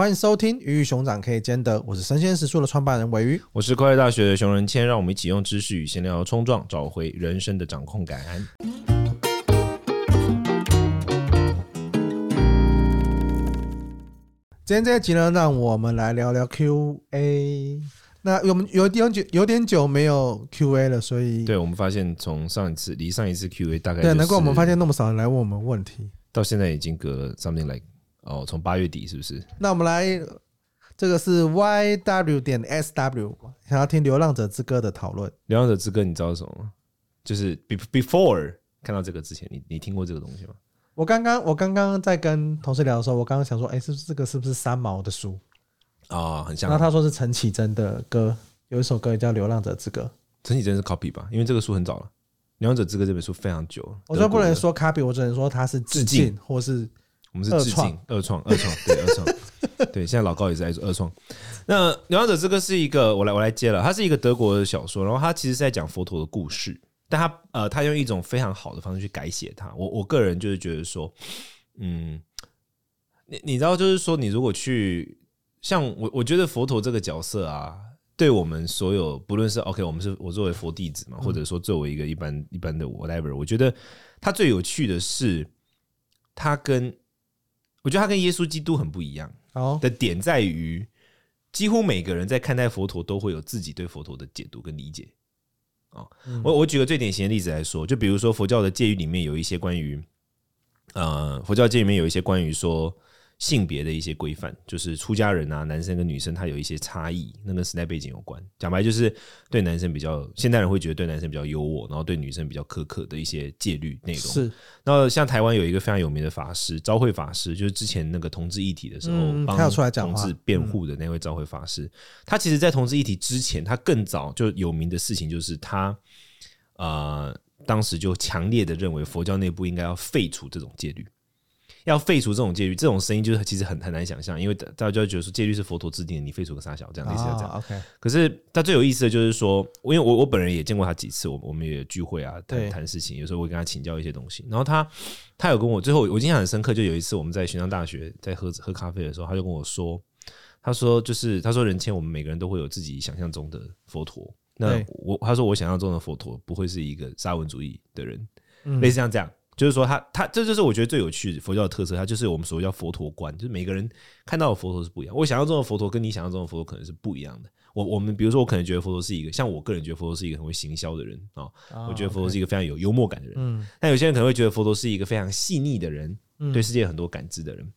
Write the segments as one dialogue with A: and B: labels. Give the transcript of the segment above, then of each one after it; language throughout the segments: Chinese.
A: 欢迎收听《鱼与熊掌可以兼得》，我是生鲜食宿的创办人鮪鱼，
B: 我是快乐大学的熊仁谦，让我们一起用知识与闲聊冲撞，找回人生的掌控感。
A: 今天这一集呢，让我们来聊聊 Q&A。那我们有点久，有点久没有 Q&A 了，所以
B: 对，我们发现从上一次离上一次 Q&A 大概、
A: 就是、对，难怪我们发现那么少人来问我们问题，
B: 到现在已经隔了 something like 哦，从八月底是不是？
A: 那我们来，这个是 Y W 点 S W，想要听《流浪者之歌》的讨论。
B: 《流浪者之歌》你知道什么吗？就是 before 看到这个之前，你你听过这个东西吗？
A: 我刚刚我刚刚在跟同事聊的时候，我刚刚想说，哎，是不是这个是不是三毛的书？
B: 啊、哦，很像。
A: 然后他说是陈绮贞的歌，有一首歌也叫《流浪者之歌》。
B: 陈绮贞是 copy 吧？因为这个书很早了，《流浪者之歌》这本书非常久。
A: 我说不能说 copy，我只能说它是致敬，或是
B: 我们是致敬二创二创对二创对。现在老高也是在做二创。那《流浪者之歌》是一个，我来我来接了，它是一个德国的小说，然后它其实是在讲佛陀的故事，但它呃，他用一种非常好的方式去改写它。我我个人就是觉得说，嗯，你你知道，就是说，你如果去。像我，我觉得佛陀这个角色啊，对我们所有，不论是 OK，我们是我作为佛弟子嘛，或者说作为一个一般一般的 whatever，我觉得他最有趣的是，他跟我觉得他跟耶稣基督很不一样。哦，的点在于，几乎每个人在看待佛陀都会有自己对佛陀的解读跟理解。哦，我我举个最典型的例子来说，就比如说佛教的戒律里面有一些关于，呃，佛教戒里面有一些关于说。性别的一些规范，就是出家人啊，男生跟女生他有一些差异，那跟时代背景有关。讲白就是对男生比较，现代人会觉得对男生比较优渥，然后对女生比较苛刻的一些戒律内容。是，那像台湾有一个非常有名的法师，昭惠法师，就是之前那个同志议题的时候，帮同志辩护的那位昭惠法师。他其实，在同志议题之前，他更早就有名的事情就是他，呃，当时就强烈的认为佛教内部应该要废除这种戒律。要废除这种戒律，这种声音就是其实很很难想象，因为大家就会觉得说戒律是佛陀制定的，你废除个啥小这样类似这样。OK，可是他最有意思的就是说，因为我我本人也见过他几次，我我们也聚会啊，谈谈事情，有时候我会跟他请教一些东西。然后他他有跟我最后我印象很深刻，就有一次我们在玄奘大学在喝喝咖啡的时候，他就跟我说，他说就是他说人谦，我们每个人都会有自己想象中的佛陀。那我他说我想象中的佛陀不会是一个沙文主义的人，类似像这样。就是说他，他他这就是我觉得最有趣的佛教的特色，它就是我们所谓叫佛陀观，就是每个人看到的佛陀是不一样。我想象中的佛陀跟你想象中的佛陀可能是不一样的。我我们比如说，我可能觉得佛陀是一个，像我个人觉得佛陀是一个很会行销的人啊，我觉得佛陀是一个非常有幽默感的人。嗯，但有些人可能会觉得佛陀是一个非常细腻的人，对世界很多感知的人。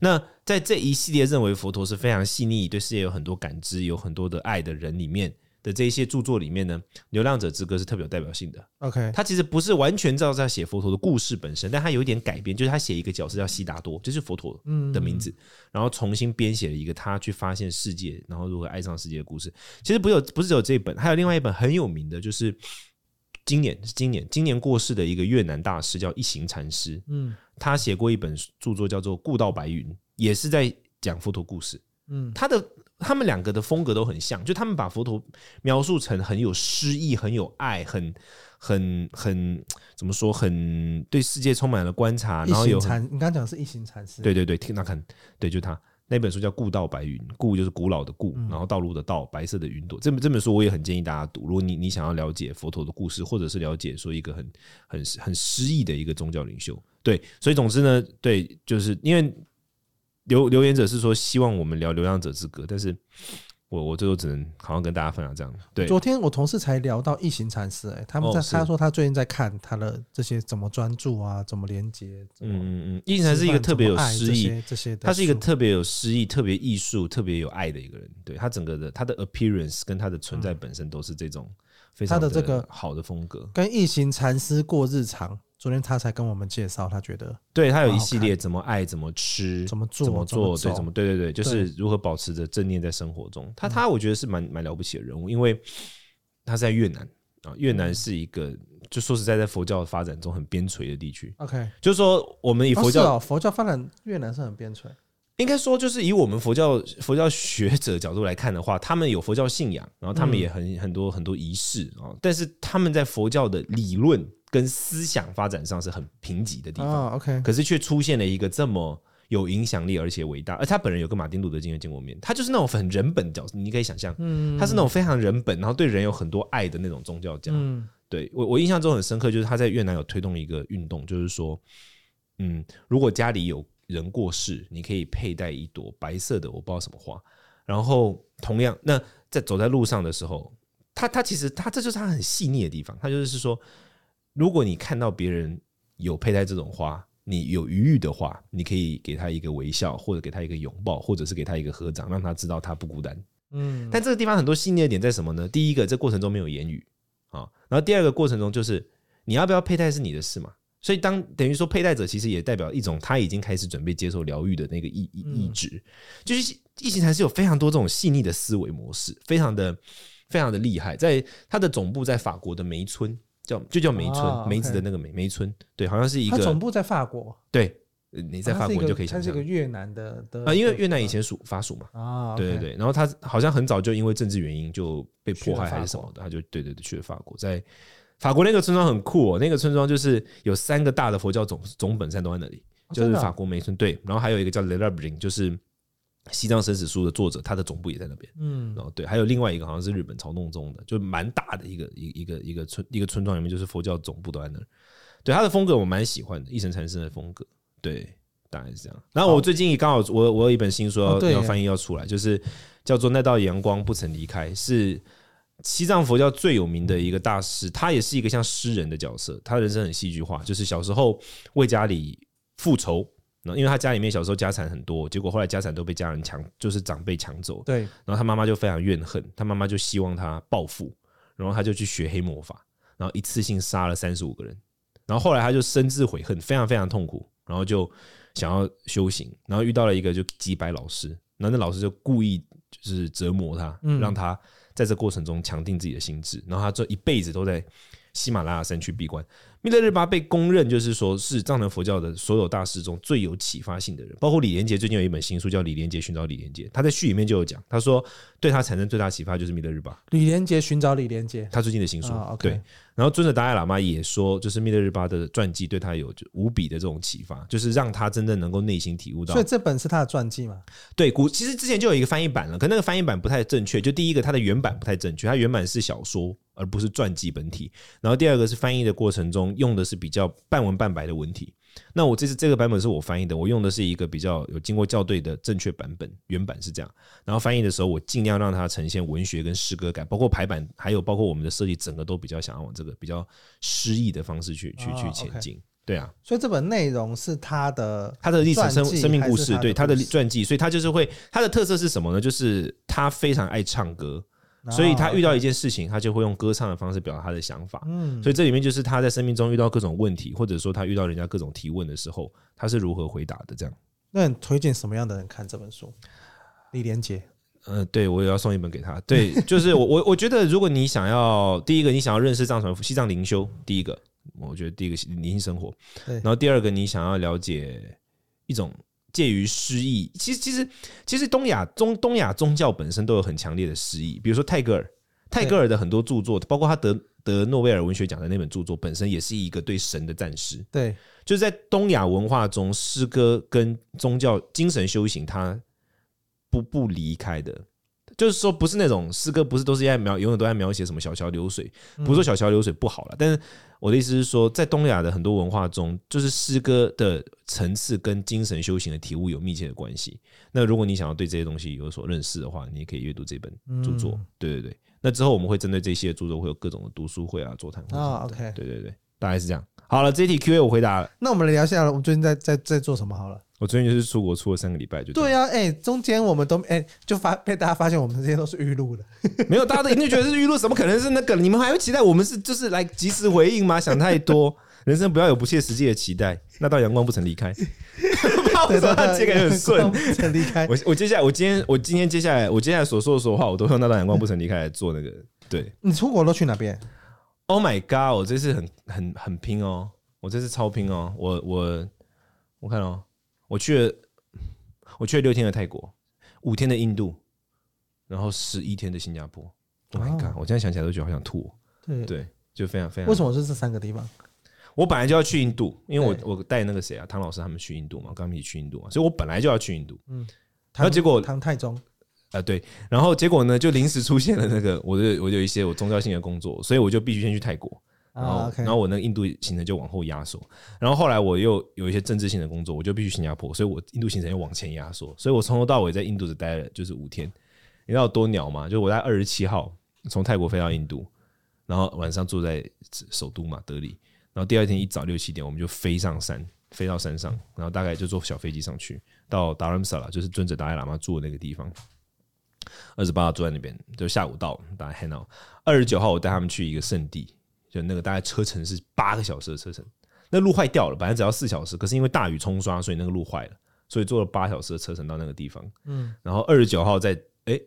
B: 那在这一系列认为佛陀是非常细腻，对世界有很多感知、有很多的爱的人里面。的这一些著作里面呢，《流浪者之歌》是特别有代表性的。OK，他其实不是完全照在写佛陀的故事本身，但他有一点改编，就是他写一个角色叫悉达多，就是佛陀的名字，然后重新编写了一个他去发现世界，然后如何爱上世界的故事。其实不有不是只有这一本，还有另外一本很有名的，就是今年今年今年过世的一个越南大师叫一行禅师。嗯，他写过一本著作叫做《故道白云》，也是在讲佛陀故事。嗯，他的。他们两个的风格都很像，就他们把佛陀描述成很有诗意、很有爱、很很很怎么说，很对世界充满了观察。然后有禅，
A: 你刚刚讲的是一行禅师，
B: 对对对，听他看，对，就他那本书叫《故道白云》，故就是古老的故，然后道路的道，白色的云朵。这本这本书我也很建议大家读。如果你你想要了解佛陀的故事，或者是了解说一个很很很诗意的一个宗教领袖，对，所以总之呢，对，就是因为。留留言者是说希望我们聊《流浪者之歌》，但是我我最后只能好像跟大家分享这样。对，
A: 昨天我同事才聊到异形禅师，哎，他们在、哦、他说他最近在看他的这些怎么专注啊，怎么连接。嗯嗯嗯，异形禅师是一个特别有诗意，这些，这些他是一个特别有诗意、特别艺术、特别有爱的一个人。对，他整个的他的 appearance 跟他的存在本身都是这种非常的这个好的风格，跟异形禅师过日常。昨天他才跟我们介绍，他觉得
B: 对他有一系列怎么爱、怎么吃、
A: 怎么做、
B: 怎么做，对，怎么对对对，就是如何保持着正念在生活中。他他我觉得是蛮蛮了不起的人物，因为他是在越南啊，越南是一个就说实在在佛教的发展中很边陲的地区。OK，就是说我们以佛教
A: 佛教发展，越南是很边陲。
B: 应该说就是以我们佛教佛教学者角度来看的话，他们有佛教信仰，然后他们也很很多很多仪式啊，但是他们在佛教的理论。跟思想发展上是很贫瘠的地方，OK，可是却出现了一个这么有影响力而且伟大。而他本人有跟马丁路德金见过面，他就是那种很人本角色，你可以想象，嗯，他是那种非常人本，然后对人有很多爱的那种宗教家。嗯，对我我印象中很深刻，就是他在越南有推动一个运动，就是说，嗯，如果家里有人过世，你可以佩戴一朵白色的我不知道什么花，然后同样，那在走在路上的时候，他他其实他这就是他很细腻的地方，他就是说，如果你看到别人有佩戴这种花。你有余裕的话，你可以给他一个微笑，或者给他一个拥抱，或者是给他一个合掌，让他知道他不孤单。嗯，但这个地方很多细腻的点在什么呢？第一个，这过程中没有言语啊，然后第二个过程中就是你要不要佩戴是你的事嘛。所以当等于说佩戴者其实也代表一种他已经开始准备接受疗愈的那个意意意志，就是一行禅师有非常多这种细腻的思维模式，非常的非常的厉害，在他的总部在法国的梅村。叫就叫梅村，哦、梅子的那个梅梅村，对，好像是一个。
A: 它总部在法国。
B: 对，你在法国就可以想象。
A: 它是一个越南的的
B: 啊，因为越南以前属法属嘛。啊，对对对。然后他好像很早就因为政治原因就被迫害还是什么的，他就对对对去了法国。在法国那个村庄很酷哦，那个村庄就是有三个大的佛教总总本山都在那里，就是法国梅村。对，然后还有一个叫雷拉布林，就是。西藏生死书的作者，他的总部也在那边。嗯，然后对，还有另外一个好像是日本朝洞宗的，就蛮大的一个一一个一个村一个村庄里面，就是佛教总部都在那儿。对，他的风格我蛮喜欢的，一神禅师的风格。对，大概是这样。然后我最近也刚好我我有一本新书要要翻译要出来，就是叫做《那道阳光不曾离开》，是西藏佛教最有名的一个大师，他也是一个像诗人的角色，他人生很戏剧化，就是小时候为家里复仇。因为他家里面小时候家产很多，结果后来家产都被家人抢，就是长辈抢走。对，然后他妈妈就非常怨恨，他妈妈就希望他报复，然后他就去学黑魔法，然后一次性杀了三十五个人，然后后来他就深自悔恨，非常非常痛苦，然后就想要修行，然后遇到了一个就几百老师，然后那老师就故意就是折磨他，让他在这过程中强定自己的心智，然后他这一辈子都在喜马拉雅山区闭关。密勒日巴被公认就是说是藏传佛教的所有大师中最有启发性的人，包括李连杰最近有一本新书叫《李连杰寻找李连杰》，他在序里面就有讲，他说对他产生最大启发就是密勒日巴。
A: 李连杰寻找李连杰，
B: 他最近的新书，对。然后尊者达赖喇嘛也说，就是密勒日巴的传记对他有无比的这种启发，就是让他真正能够内心体悟到。
A: 所以这本是他的传记吗？
B: 对，古其实之前就有一个翻译版了，可那个翻译版不太正确。就第一个，它的原版不太正确，它原版是小说。而不是传记本体，然后第二个是翻译的过程中用的是比较半文半白的文体。那我这次这个版本是我翻译的，我用的是一个比较有经过校对的正确版本，原版是这样。然后翻译的时候，我尽量让它呈现文学跟诗歌感，包括排版，还有包括我们的设计，整个都比较想要往这个比较诗意的方式去去去前进。对啊，
A: 所以这本内容是他的
B: 他的历史生生命故事，对他的传记，所以他就是会他的特色是什么呢？就是他非常爱唱歌。所以他遇到一件事情，他就会用歌唱的方式表达他的想法。嗯，所以这里面就是他在生命中遇到各种问题，或者说他遇到人家各种提问的时候，他是如何回答的？这样。
A: 那你推荐什么样的人看这本书？李连杰。
B: 嗯，对，我也要送一本给他。对，就是我我我觉得，如果你想要第一个，你想要认识藏传西藏灵修，第一个，我觉得第一个灵性生活。对。然后第二个，你想要了解一种。介于诗意，其实其实其实东亚中东亚宗教本身都有很强烈的诗意，比如说泰戈尔，泰戈尔的很多著作，包括他得得诺贝尔文学奖的那本著作，本身也是一个对神的赞诗。对，就是在东亚文化中，诗歌跟宗教精神修行，它不不离开的。就是说，不是那种诗歌，不是都是在描，永远都在描写什么小桥流水。不是说小桥流水不好了，但是我的意思是说，在东亚的很多文化中，就是诗歌的层次跟精神修行的体悟有密切的关系。那如果你想要对这些东西有所认识的话，你也可以阅读这本著作。对对对，那之后我们会针对这些著作会有各种的读书会啊、座谈会啊。OK，对对对，大概是这样。好了，这一题 Q&A 我回答了。
A: 那我们来聊一下，我们最近在在在做什么好了。
B: 我最近就是出国出了三个礼拜，就
A: 对呀，哎，中间我们都哎，就发被大家发现我们这些都是预录的，
B: 没有，大家都一定觉得是预录，怎么可能是那个？你们还会期待我们是就是来及时回应吗？想太多，人生不要有不切实际的期待。那道 阳光不曾离开，怕我说他接个很顺，
A: 不曾离开。
B: 我我接下来我今天我今天接下来我接下来所说的所有话，我都用那道阳光不曾离开来做那个。对，
A: 你出国都去哪边
B: ？Oh my god！我这次很很很拼哦，我这次超拼哦，我我我看哦，我去了。我去了六天的泰国，五天的印度，然后十一天的新加坡。Oh my god！我现在想起来都觉得好想吐。对对，就非常非常。
A: 为什么是这三个地方？
B: 我本来就要去印度，因为我我带那个谁啊，唐老师他们去印度嘛，刚一起去印度嘛，所以我本来就要去印度。嗯，然后结果
A: 唐太宗
B: 啊，对，然后结果呢，就临时出现了那个，我就我有一些我宗教性的工作，所以我就必须先去泰国。然后，然后我那个印度行程就往后压缩。然后后来我又有一些政治性的工作，我就必须新加坡，所以我印度行程又往前压缩。所以我从头到尾在印度只待了就是五天。你知道多鸟吗？就我在二十七号从泰国飞到印度，然后晚上住在首都嘛德里，然后第二天一早六七点我们就飞上山，飞到山上，然后大概就坐小飞机上去到达兰萨拉，就是尊者达赖喇嘛住的那个地方。二十八号住在那边，就下午到大家 hang out。二十九号我带他们去一个圣地。就那个大概车程是八个小时的车程，那路坏掉了，本来只要四小时，可是因为大雨冲刷，所以那个路坏了，所以坐了八小时的车程到那个地方。嗯，然后二十九号在哎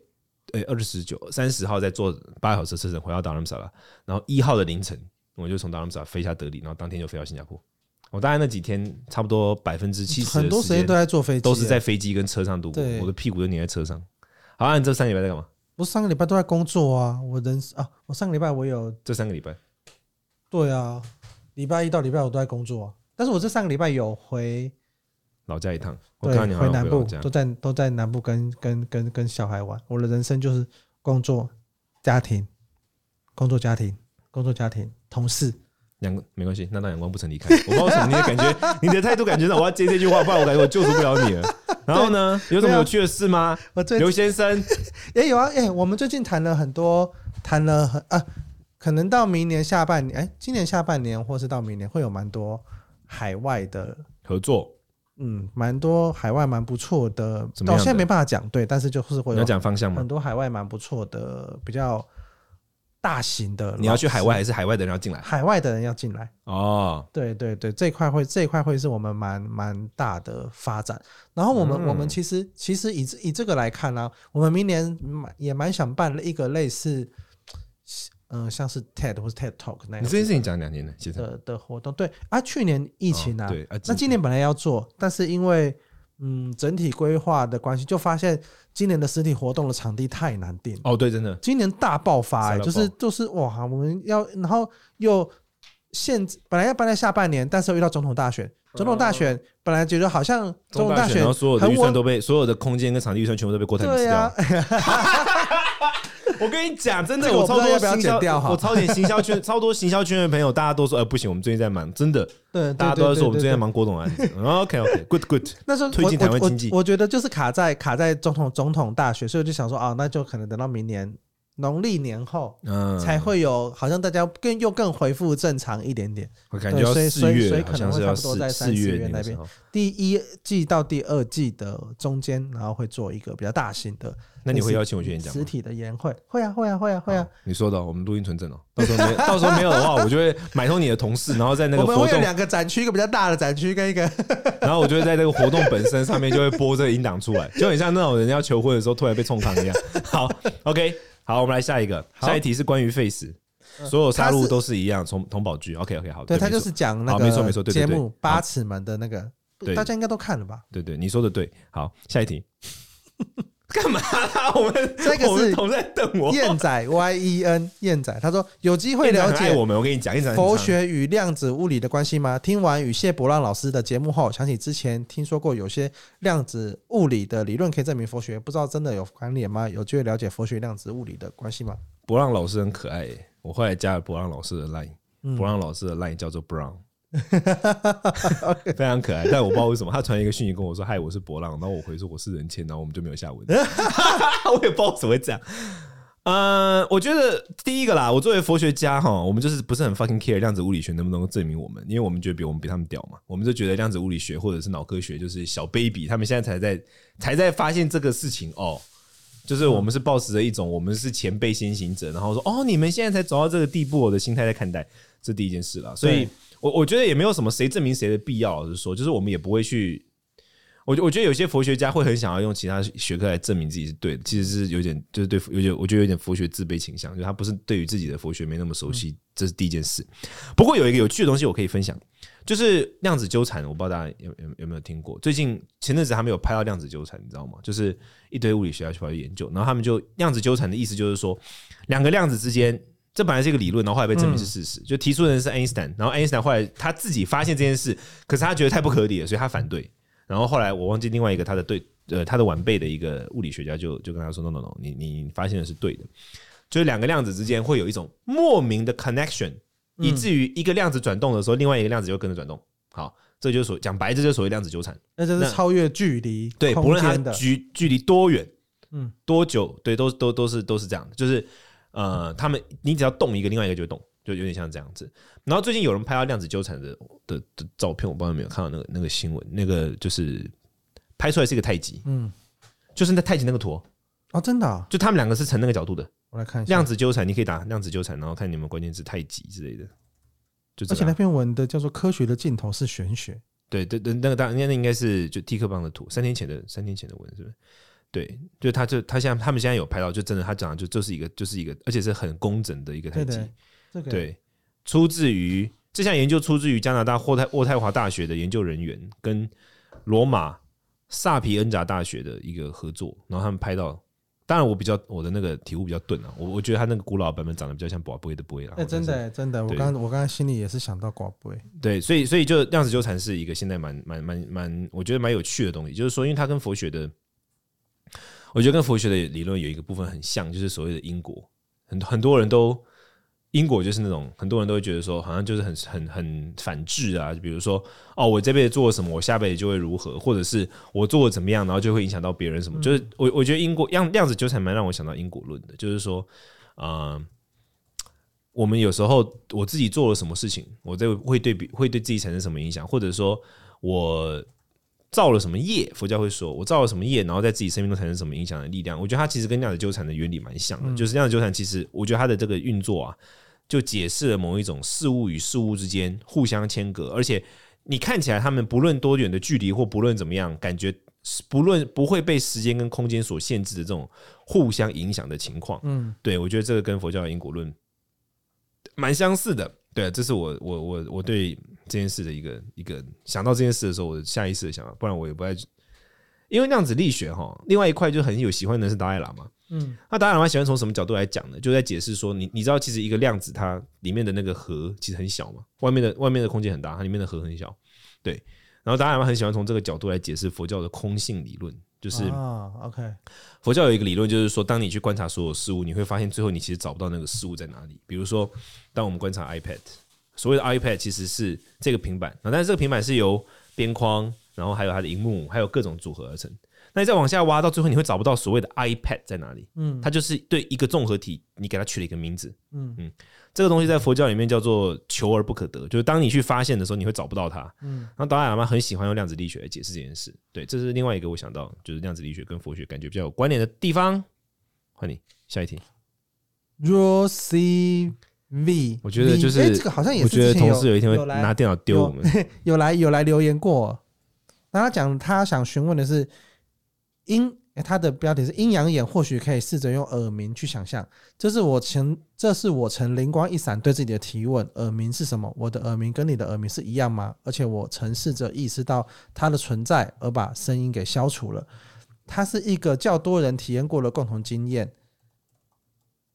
B: 哎二十九三十号再坐八小时的车程回到达兰萨拉，然后一号的凌晨我就从达兰萨拉飞下德里，然后当天就飞到新加坡。我大概那几天差不多百分之七十
A: 很多时间都在坐飞机，
B: 都是在飞机跟车上度过，我的屁股都粘在车上。好，那你这三个礼拜在干嘛？
A: 我上个礼拜都在工作啊，我人啊，我上个礼拜我有
B: 这三个礼拜。
A: 对啊，礼拜一到礼拜五都在工作啊，但是我这上个礼拜有回
B: 老家一趟，
A: 对，回南部都在都在南部跟跟跟跟小孩玩。我的人生就是工作、家庭、工作、家庭、工作、家庭、同事。
B: 两个没关系，那道阳光不曾离开。我不知道为什么你的感觉，你的态度感觉让我要接这句话，不然我感觉我救赎不了你了。然后呢，有什么有趣的事吗？刘先生
A: 也有啊，哎，我们最近谈了很多，谈了很啊。可能到明年下半年，哎，今年下半年，或是到明年，会有蛮多海外的
B: 合作，
A: 嗯，蛮多海外蛮不错的。到现在没办法讲，对，但是就是会有
B: 讲方向吗？
A: 很多海外蛮不错的，比较大型的。
B: 你要去海外，还是海外的人要进来？
A: 海外的人要进来。
B: 哦，
A: 对对对，这块会这块会是我们蛮蛮大的发展。然后我们、嗯、我们其实其实以以这个来看呢、啊，我们明年也蛮想办了一个类似。嗯，像是 TED 或是 TED Talk 那样，
B: 你这件事情讲两年了，其实
A: 的的活动，对啊，去年疫情啊，对啊，那今年本来要做，但是因为嗯整体规划的关系，就发现今年的实体活动的场地太难定。
B: 哦，对，真的，
A: 今年大爆发，就是就是哇，我们要然后又现，本来要办在下半年，但是又遇到总统大选，总统大选本来觉得好像总统大选，
B: 然后所有的预算都被所有的空间跟场地预算全部都被郭台铭吃掉。我跟你讲，真的，我超多行销，我超点行销圈，超多行销圈的朋友，大家都说，呃，不行，我们最近在忙，真的，对，大家都在说我们最近在忙郭董案子。OK，OK，Good，Good。那时候推进台湾经济，
A: 我觉得就是卡在卡在总统总统大学，所以我就想说，啊，那就可能等到明年农历年后，嗯，才会有，好像大家更又更恢复正常一点点。
B: 我感觉要四月，
A: 所以可能会差不多在三四月那边，第一季到第二季的中间，然后会做一个比较大型的。
B: 那你会邀请我去演讲吗？
A: 实体的演会会啊会啊会啊会啊！
B: 你说的，我们录音存证哦。到时候没 到时候没有的话，我就会买通你的同事，然后在那个活动，
A: 我们会有两个展区，一个比较大的展区跟一个，
B: 然后我就会在那个活动本身上面就会播这个音档出来，就很像那种人家求婚的时候突然被冲康一样。好，OK，好，我们来下一个，下一题是关于 Face，所有杀戮都是一样，从童宝剧，OK OK 好，
A: 对他就是讲那个没错没错节目八尺门的那个，大家应该都看了吧？
B: 对对，你说的对。好，下一题。干嘛啦？我们
A: 这个是
B: 同在等我。
A: 燕仔 Y E N 燕仔，他说有机会了解
B: 我们。我跟你讲，
A: 佛学与量子物理的关系吗？听完与谢伯让老师的节目后，想起之前听说过有些量子物理的理论可以证明佛学，不知道真的有关联吗？有机会了解佛学量子物理的关系吗？
B: 伯让老师很可爱耶，我后来加了伯让老师的 line，伯让老师的 line 叫做 Brown。非常可爱，但我不知道为什么他传一个讯息跟我说：“嗨，我是博浪。”然后我回说：“我是人谦。”然后我们就没有下文。我也不知道怎么会这样。呃，我觉得第一个啦，我作为佛学家哈，我们就是不是很 fucking care 量子物理学能不能够证明我们，因为我们觉得比我们比他们屌嘛。我们就觉得量子物理学或者是脑科学就是小 baby，他们现在才在才在发现这个事情哦。就是我们是抱持着一种我们是前辈先行者，然后说：“哦，你们现在才走到这个地步，我的心态在看待这第一件事了。”所以。我我觉得也没有什么谁证明谁的必要，老实说，就是我们也不会去。我我觉得有些佛学家会很想要用其他学科来证明自己是对的，其实是有点就是对有点我觉得有点佛学自卑倾向，就他不是对于自己的佛学没那么熟悉，这是第一件事。不过有一个有趣的东西我可以分享，就是量子纠缠，我不知道大家有有有没有听过？最近前阵子还没有拍到量子纠缠，你知道吗？就是一堆物理学家去跑去研究，然后他们就量子纠缠的意思就是说，两个量子之间。这本来是一个理论，然后后来被证明是事实。嗯、就提出的人是爱因斯坦，然后爱因斯坦后来他自己发现这件事，可是他觉得太不合理了，所以他反对。然后后来我忘记另外一个他的对呃他的晚辈的一个物理学家就就跟他说：“no no no，你你发现的是对的。”就是两个量子之间会有一种莫名的 connection，以至于一个量子转动的时候，另外一个量子就跟着转动。好，这就是所讲白，这就是所谓量子纠缠。
A: 那这是超越距离，
B: 对，不论它距距离多远，嗯，多久，对，都都都是都是这样的。就是呃，他们你只要动一个，另外一个就会动，就有点像这样子。然后最近有人拍到量子纠缠的的的照片，我不知道有没有看到那个那个新闻，那个就是拍出来是一个太极，嗯，就是那太极那个图
A: 哦，真的，啊，
B: 就他们两个是成那个角度的。
A: 我来看一下
B: 量子纠缠，你可以打量子纠缠，然后看你们关键字太极之类的。就
A: 而且那篇文的叫做“科学的尽头是玄学”。
B: 对对对，那个当然那应该是就 T 克邦的图，三天前的三天前的文是不是？对，就他就他现在他们现在有拍到，就真的他讲的就就是一个就是一个，而且是很工整的一个太极。
A: 这个
B: 对，出自于这项研究出自于加拿大渥太渥太华大学的研究人员跟罗马萨皮恩扎大学的一个合作，然后他们拍到。当然，我比较我的那个体悟比较钝啊，我我觉得他那个古老版本长得比较像寡杯的杯啦。
A: 哎，真的真的，我刚我刚刚心里也是想到寡杯。
B: 对，所以所以就量子纠缠是一个现在蛮蛮蛮蛮，我觉得蛮有趣的东西。就是说，因为它跟佛学的，我觉得跟佛学的理论有一个部分很像，就是所谓的因果，很很多人都。因果就是那种很多人都会觉得说，好像就是很很很反智啊。就比如说，哦，我这辈子做了什么，我下辈子就会如何，或者是我做了怎么样，然后就会影响到别人什么。就是我我觉得因果样量子纠缠蛮让我想到因果论的，就是说，呃，我们有时候我自己做了什么事情，我这会对比会对自己产生什么影响，或者说我。造了什么业？佛教会说，我造了什么业，然后在自己生命中产生什么影响的力量？我觉得它其实跟量子纠缠的原理蛮像的，嗯、就是量子纠缠其实，我觉得它的这个运作啊，就解释了某一种事物与事物之间互相牵隔，而且你看起来他们不论多远的距离或不论怎么样，感觉不论不会被时间跟空间所限制的这种互相影响的情况。嗯，对，我觉得这个跟佛教的因果论蛮相似的。对，这是我我我我对。这件事的一个一个想到这件事的时候，我下意识的想法，不然我也不爱。因为量子力学哈，另外一块就很有喜欢的是达赖喇嘛，嗯，那达赖喇嘛喜欢从什么角度来讲呢？就在解释说，你你知道，其实一个量子它里面的那个核其实很小嘛，外面的外面的空间很大，它里面的核很小，对。然后达赖喇嘛很喜欢从这个角度来解释佛教的空性理论，就是
A: 啊，OK，
B: 佛教有一个理论，就是说，当你去观察所有事物，你会发现最后你其实找不到那个事物在哪里。比如说，当我们观察 iPad。所谓的 iPad 其实是这个平板啊，但是这个平板是由边框，然后还有它的荧幕，还有各种组合而成。那你再往下挖，到最后你会找不到所谓的 iPad 在哪里。嗯，它就是对一个综合体，你给它取了一个名字。嗯嗯，这个东西在佛教里面叫做求而不可得，就是当你去发现的时候，你会找不到它。嗯，然后达赖喇嘛很喜欢用量子力学来解释这件事。对，这是另外一个我想到就是量子力学跟佛学感觉比较有关联的地方。换你下一题。
A: Rosie V，
B: 我觉得就是，
A: 哎，这个好像也是。我
B: 觉得同事有一天会拿电脑丢我们。
A: 有来有来留言过，那他讲他想询问的是阴，他的标题是阴阳眼，或许可以试着用耳鸣去想象。这是我曾，这是我曾灵光一闪对自己的提问：耳鸣是什么？我的耳鸣跟你的耳鸣是一样吗？而且我曾试着意识到它的存在，而把声音给消除了。它是一个较多人体验过的共同经验。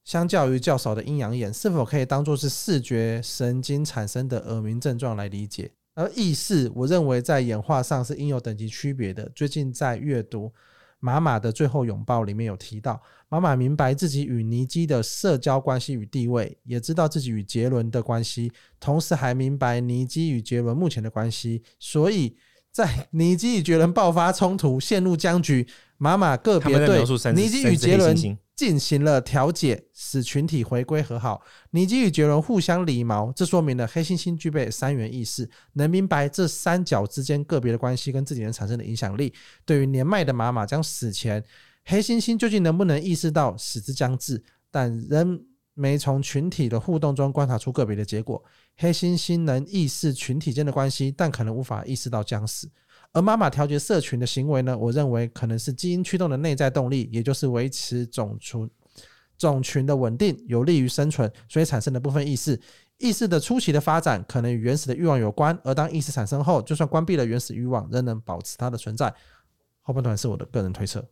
A: 相较于较少的阴阳眼，是否可以当做是视觉神经产生的耳鸣症状来理解？而意识，我认为在演化上是应有等级区别的。最近在阅读《妈妈的最后拥抱》里面有提到，妈妈明白自己与尼基的社交关系与地位，也知道自己与杰伦的关系，同时还明白尼基与杰伦目前的关系。所以在尼基与杰伦爆发冲突、陷入僵局，妈妈个别对尼基与杰伦。进行了调解，使群体回归和好。尼基与杰伦互相礼貌，这说明了黑猩猩具备三元意识，能明白这三角之间个别的关系跟自己人产生的影响力。对于年迈的妈妈将死前，黑猩猩究竟能不能意识到死之将至？但仍没从群体的互动中观察出个别的结果。黑猩猩能意识群体间的关系，但可能无法意识到将死。而妈妈调节社群的行为呢？我认为可能是基因驱动的内在动力，也就是维持种族种群的稳定，有利于生存，所以产生的部分意识。意识的初期的发展可能与原始的欲望有关，而当意识产生后，就算关闭了原始欲望，仍能保持它的存在。后半段是我的个人推测。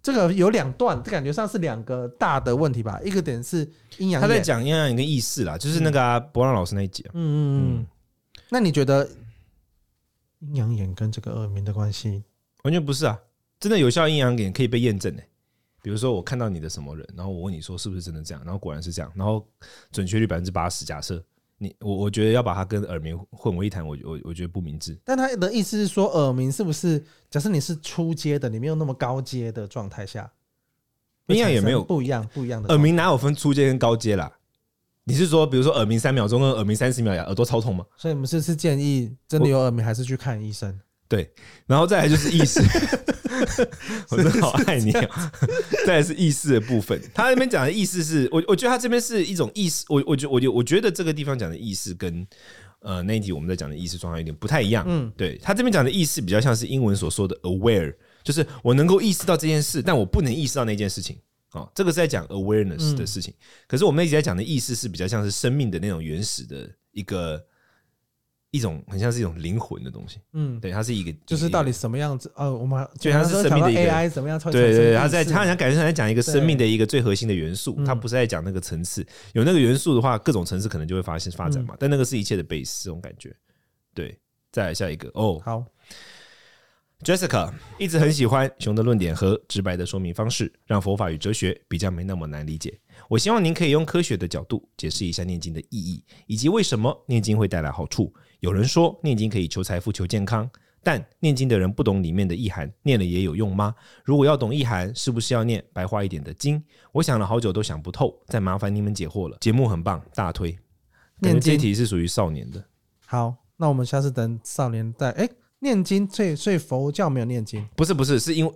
A: 这个有两段，这感觉上是两个大的问题吧。一个点是阴阳，
B: 他在讲阴阳眼跟意识啦，就是那个、啊、伯让老师那一集、啊。
A: 嗯嗯嗯。那你觉得阴阳眼跟这个耳鸣的关系？
B: 完全不是啊！真的有效阴阳眼可以被验证诶。比如说我看到你的什么人，然后我问你说是不是真的这样，然后果然是这样，然后准确率百分之八十。假设你我我觉得要把它跟耳鸣混为一谈，我我我觉得不明智。
A: 但他的意思是说，耳鸣是不是假设你是初阶的，你没有那么高阶的状态下，
B: 阴阳也没有
A: 不一样不一样的
B: 耳鸣哪有分初阶跟高阶啦？你是说比如说耳鸣三秒钟跟耳鸣三十秒呀，耳朵超痛吗？
A: 所以我们是是建议真的有耳鸣还是去看医生？
B: 对，然后再来就是意识，我真的好爱你啊！再来是意识的部分，他那边讲的意识是我，我觉得他这边是一种意识，我我觉我觉我觉得这个地方讲的意识跟呃那一题我们在讲的意识状态有点不太一样。嗯，对他这边讲的意识比较像是英文所说的 aware，就是我能够意识到这件事，但我不能意识到那件事情。哦，这个是在讲 awareness 的事情，可是我们一直在讲的意思是比较像是生命的那种原始的一个。一种很像是一种灵魂的东西，嗯，对，它是一个，
A: 就是到底什么样子？呃，我们
B: 就像是生命的一个
A: AI 怎么样？
B: 对对，他在他好像感觉上在讲一个生命的一个最核心的元素，他不是在讲那个层次。有那个元素的话，各种层次可能就会发现发展嘛。但那个是一切的 base，这种感觉。对，再来下一个哦，
A: 好
B: ，Jessica 一直很喜欢熊的论点和直白的说明方式，让佛法与哲学比较没那么难理解。我希望您可以用科学的角度解释一下念经的意义，以及为什么念经会带来好处。有人说念经可以求财富、求健康，但念经的人不懂里面的意涵，念了也有用吗？如果要懂意涵，是不是要念白话一点的经？我想了好久都想不透，再麻烦你们解惑了。节目很棒，大推。念经这题是属于少年的。
A: 好，那我们下次等少年再哎、欸、念经，所以所以佛教没有念经？
B: 不是不是，是因为。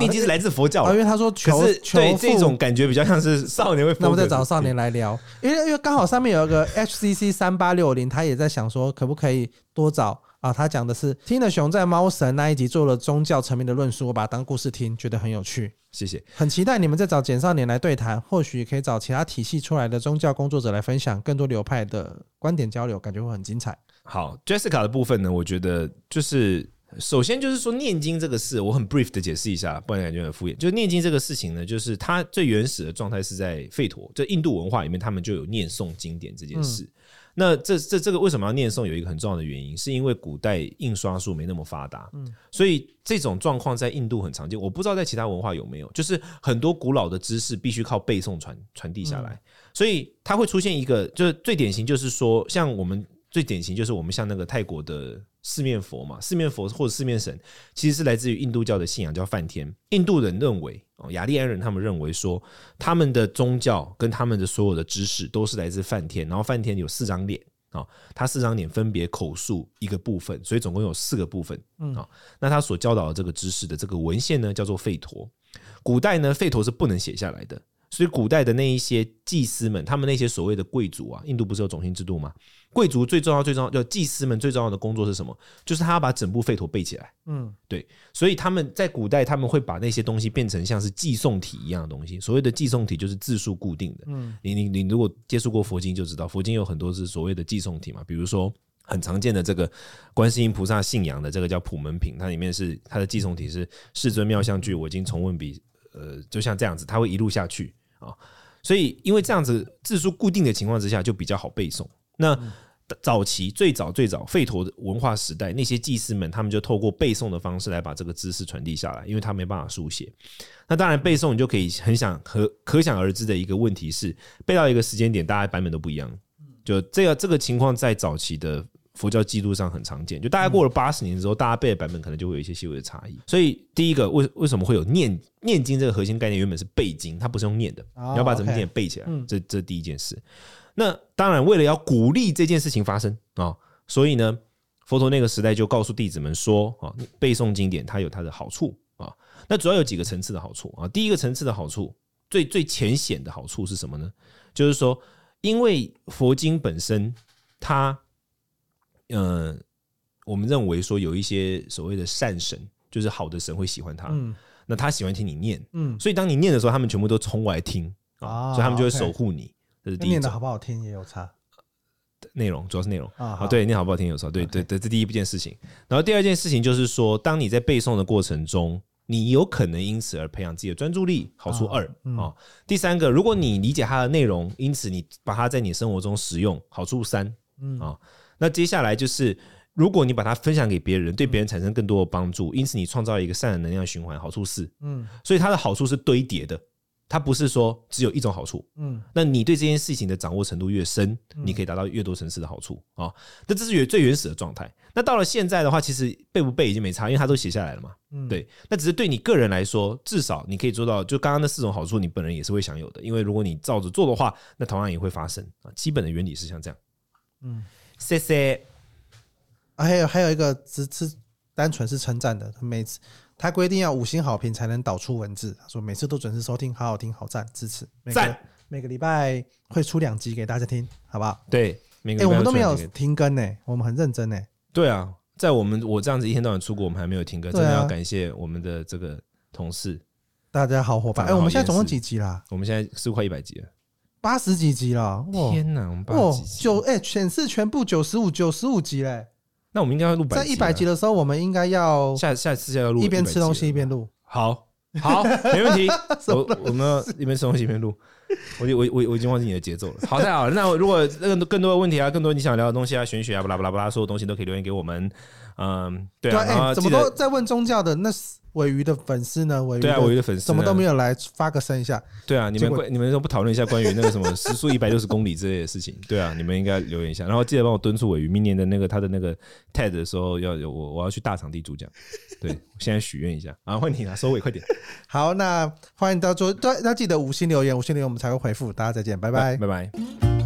B: 念经是来自佛教，
A: 因为他说求
B: 是对这种感觉比较像是少年会。
A: 那我们再找少年来聊，因为因为刚好上面有一个 HCC 三八六零，他也在想说可不可以多找啊？他讲的是听了熊在猫神那一集做了宗教层面的论述，我把它当故事听，觉得很有趣。
B: 谢谢，
A: 很期待你们再找简少年来对谈，或许可以找其他体系出来的宗教工作者来分享更多流派的观点交流，感觉会很精彩。
B: 好，Jessica 的部分呢，我觉得就是。首先就是说念经这个事，我很 brief 的解释一下，不然感觉很敷衍。就念经这个事情呢，就是它最原始的状态是在吠陀，就印度文化里面，他们就有念诵经典这件事。嗯、那这这这个为什么要念诵？有一个很重要的原因，是因为古代印刷术没那么发达，嗯，所以这种状况在印度很常见。我不知道在其他文化有没有，就是很多古老的知识必须靠背诵传传递下来，嗯、所以它会出现一个，就是最典型就是说，像我们最典型就是我们像那个泰国的。四面佛嘛，四面佛或者四面神，其实是来自于印度教的信仰，叫梵天。印度人认为，哦，雅利安人他们认为说，他们的宗教跟他们的所有的知识都是来自梵天。然后梵天有四张脸啊，他四张脸分别口述一个部分，所以总共有四个部分啊。那他所教导的这个知识的这个文献呢，叫做吠陀。古代呢，吠陀是不能写下来的。所以古代的那一些祭司们，他们那些所谓的贵族啊，印度不是有种姓制度吗？贵族最重要、最重要，就祭司们最重要的工作是什么？就是他要把整部吠陀背起来。嗯，对。所以他们在古代他们会把那些东西变成像是寄送体一样的东西。所谓的寄送体就是字数固定的。嗯，你你你如果接触过佛经就知道，佛经有很多是所谓的寄送体嘛。比如说很常见的这个观世音菩萨信仰的这个叫普门品，它里面是它的寄送体是世尊妙相具，我今重问彼。呃，就像这样子，它会一路下去。啊，所以因为这样子字数固定的情况之下，就比较好背诵。那早期最早最早吠陀文化时代，那些祭司们他们就透过背诵的方式来把这个知识传递下来，因为他没办法书写。那当然背诵你就可以很想可可想而知的一个问题是，背到一个时间点，大家版本都不一样。就这个这个情况在早期的。佛教记录上很常见，就大概过了八十年之后，大家背的版本可能就会有一些细微的差异。所以第一个，为为什么会有念念经这个核心概念？原本是背经，它不是用念的，你要把整部经典背起来。这这第一件事。那当然，为了要鼓励这件事情发生啊，所以呢，佛陀那个时代就告诉弟子们说啊，背诵经典它有它的好处啊。那主要有几个层次的好处啊。第一个层次的好处，最最浅显的好处是什么呢？就是说，因为佛经本身它。嗯、呃，我们认为说有一些所谓的善神，就是好的神会喜欢他，嗯，那他喜欢听你念，嗯，所以当你念的时候，他们全部都冲过来听啊，所以他们就会守护你。这是第一，
A: 念的好不好听也有差，
B: 内容主要是内容啊，对，念好不好听有差，对对对，这第一件事情。然后第二件事情就是说，当你在背诵的过程中，你有可能因此而培养自己的专注力，好处二啊、嗯哦。第三个，如果你理解它的内容，因此你把它在你生活中使用，好处三嗯啊、哦。那接下来就是，如果你把它分享给别人，对别人产生更多的帮助，因此你创造一个善的能量循环，好处是嗯。所以它的好处是堆叠的。它不是说只有一种好处，嗯，那你对这件事情的掌握程度越深，你可以达到越多层次的好处啊。那、嗯、这是原最原始的状态。那到了现在的话，其实背不背已经没差，因为它都写下来了嘛，嗯，对。那只是对你个人来说，至少你可以做到，就刚刚那四种好处，你本人也是会享有的。因为如果你照着做的话，那同样也会发生啊。基本的原理是像这样，嗯，谢谢。
A: 还有还有一个只是单纯是称赞的，每次。他规定要五星好评才能导出文字。他说每次都准时收听，好好听，好赞，支持。赞。每个礼拜会出两集给大家听，好不好？
B: 对，每个礼拜、欸、
A: 我们都没有停更呢、欸，我们很认真呢、欸。
B: 对啊，在我们我这样子一天到晚出国，我们还没有停更，真的要感谢我们的这个同事，
A: 大家好伙伴。哎、欸，我们现在总共几集啦？
B: 我们现在是快一百集了，
A: 八十几集了。
B: 天哪，我们八十几集，
A: 九哎显示全部九十五九十五集嘞、欸。
B: 那我们应该要录百集，
A: 在一百集的时候，我们应该要
B: 下下次要录
A: 一边吃东西一边录。
B: 好，好，没问题。我我们一边吃东西一边录。我我我我已经忘记你的节奏了。好，太好了。那如果那个更多的问题啊，更多你想聊的东西啊，玄学啊，巴拉巴拉巴拉，所有东西都可以留言给我们。嗯，对啊。
A: 哎，怎么都在问宗教的？那是。鮪鱼的粉丝呢？尾鱼
B: 对啊，尾鱼的粉丝
A: 怎么都没有来发个声一下？
B: 对啊，你们关你们都不讨论一下关于那个什么 时速一百六十公里之类的事情？对啊，你们应该留言一下，然后记得帮我敦促尾鱼，明年的那个他的那个 TED 的时候要有我我要去大场地主讲。对，现在许愿一下啊，换你了，收尾快点。
A: 好，那欢迎到时候对，那记得五星留言，五星留言我们才会回复。大家再见，拜拜，
B: 拜拜。